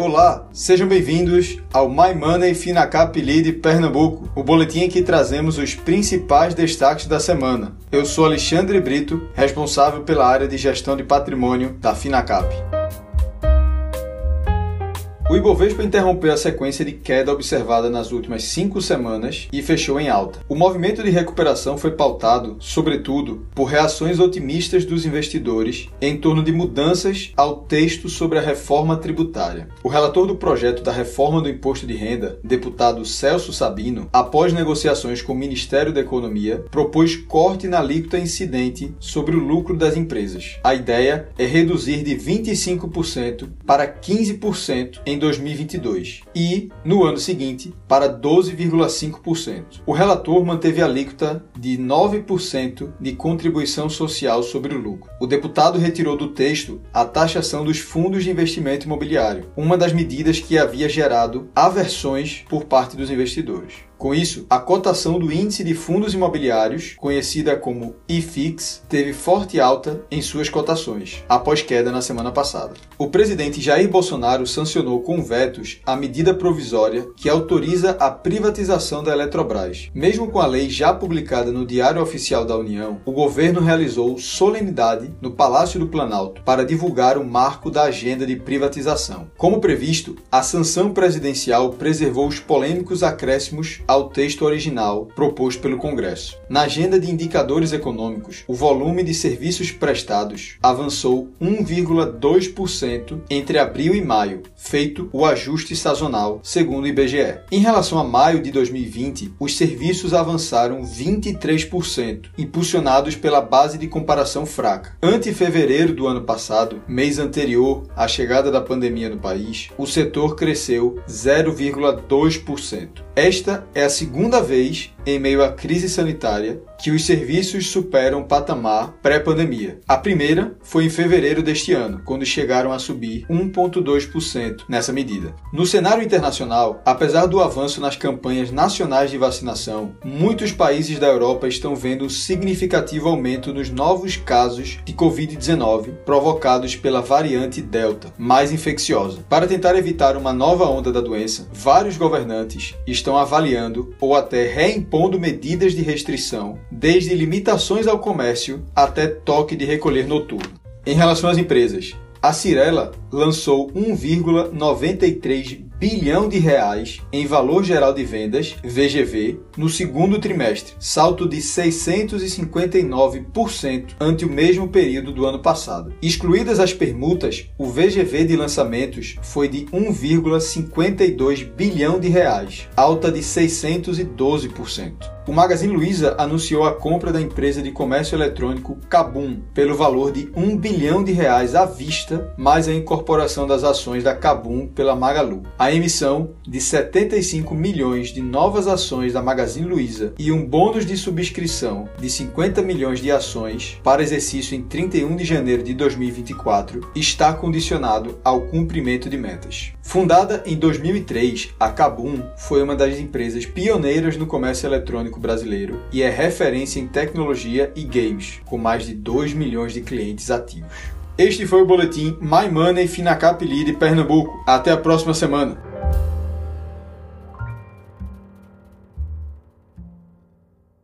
Olá, sejam bem-vindos ao My Money Finacap Lead Pernambuco, o boletim em que trazemos os principais destaques da semana. Eu sou Alexandre Brito, responsável pela área de gestão de patrimônio da Finacap. O Ibovespa interrompeu a sequência de queda observada nas últimas cinco semanas e fechou em alta. O movimento de recuperação foi pautado, sobretudo, por reações otimistas dos investidores em torno de mudanças ao texto sobre a reforma tributária. O relator do projeto da reforma do imposto de renda, deputado Celso Sabino, após negociações com o Ministério da Economia, propôs corte na alíquota incidente sobre o lucro das empresas. A ideia é reduzir de 25% para 15% em 2022 e, no ano seguinte, para 12,5%. O relator manteve a alíquota de 9% de contribuição social sobre o lucro. O deputado retirou do texto a taxação dos fundos de investimento imobiliário, uma das medidas que havia gerado aversões por parte dos investidores. Com isso, a cotação do índice de fundos imobiliários, conhecida como IFIX, teve forte alta em suas cotações, após queda na semana passada. O presidente Jair Bolsonaro sancionou com vetos a medida provisória que autoriza a privatização da Eletrobras. Mesmo com a lei já publicada no Diário Oficial da União, o governo realizou solenidade no Palácio do Planalto para divulgar o marco da agenda de privatização. Como previsto, a sanção presidencial preservou os polêmicos acréscimos ao texto original proposto pelo Congresso. Na agenda de indicadores econômicos, o volume de serviços prestados avançou 1,2% entre abril e maio, feito o ajuste sazonal, segundo o IBGE. Em relação a maio de 2020, os serviços avançaram 23%, impulsionados pela base de comparação fraca. Ante fevereiro do ano passado, mês anterior à chegada da pandemia no país, o setor cresceu 0,2%. Esta é a segunda vez em meio à crise sanitária que os serviços superam o patamar pré-pandemia. A primeira foi em fevereiro deste ano, quando chegaram a subir 1,2% nessa medida. No cenário internacional, apesar do avanço nas campanhas nacionais de vacinação, muitos países da Europa estão vendo um significativo aumento nos novos casos de Covid-19 provocados pela variante Delta, mais infecciosa. Para tentar evitar uma nova onda da doença, vários governantes estão avaliando ou até reimpondo medidas de restrição desde limitações ao comércio até toque de recolher noturno. Em relação às empresas, a Cirela lançou 1,93 bilhão de reais em valor geral de vendas, VGV, no segundo trimestre, salto de 659% ante o mesmo período do ano passado. Excluídas as permutas, o VGV de lançamentos foi de 1,52 bilhão de reais, alta de 612% o Magazine Luiza anunciou a compra da empresa de comércio eletrônico Kabum pelo valor de 1 bilhão de reais à vista, mais a incorporação das ações da Kabum pela Magalu. A emissão de 75 milhões de novas ações da Magazine Luiza e um bônus de subscrição de 50 milhões de ações para exercício em 31 de janeiro de 2024 está condicionado ao cumprimento de metas. Fundada em 2003, a Kabum foi uma das empresas pioneiras no comércio eletrônico brasileiro e é referência em tecnologia e games, com mais de 2 milhões de clientes ativos. Este foi o boletim My Money Finacap Lead Pernambuco. Até a próxima semana.